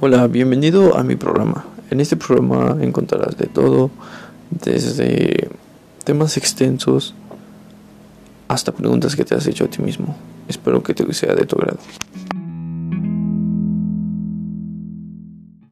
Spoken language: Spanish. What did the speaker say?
Hola, bienvenido a mi programa. En este programa encontrarás de todo, desde temas extensos hasta preguntas que te has hecho a ti mismo. Espero que te sea de tu agrado.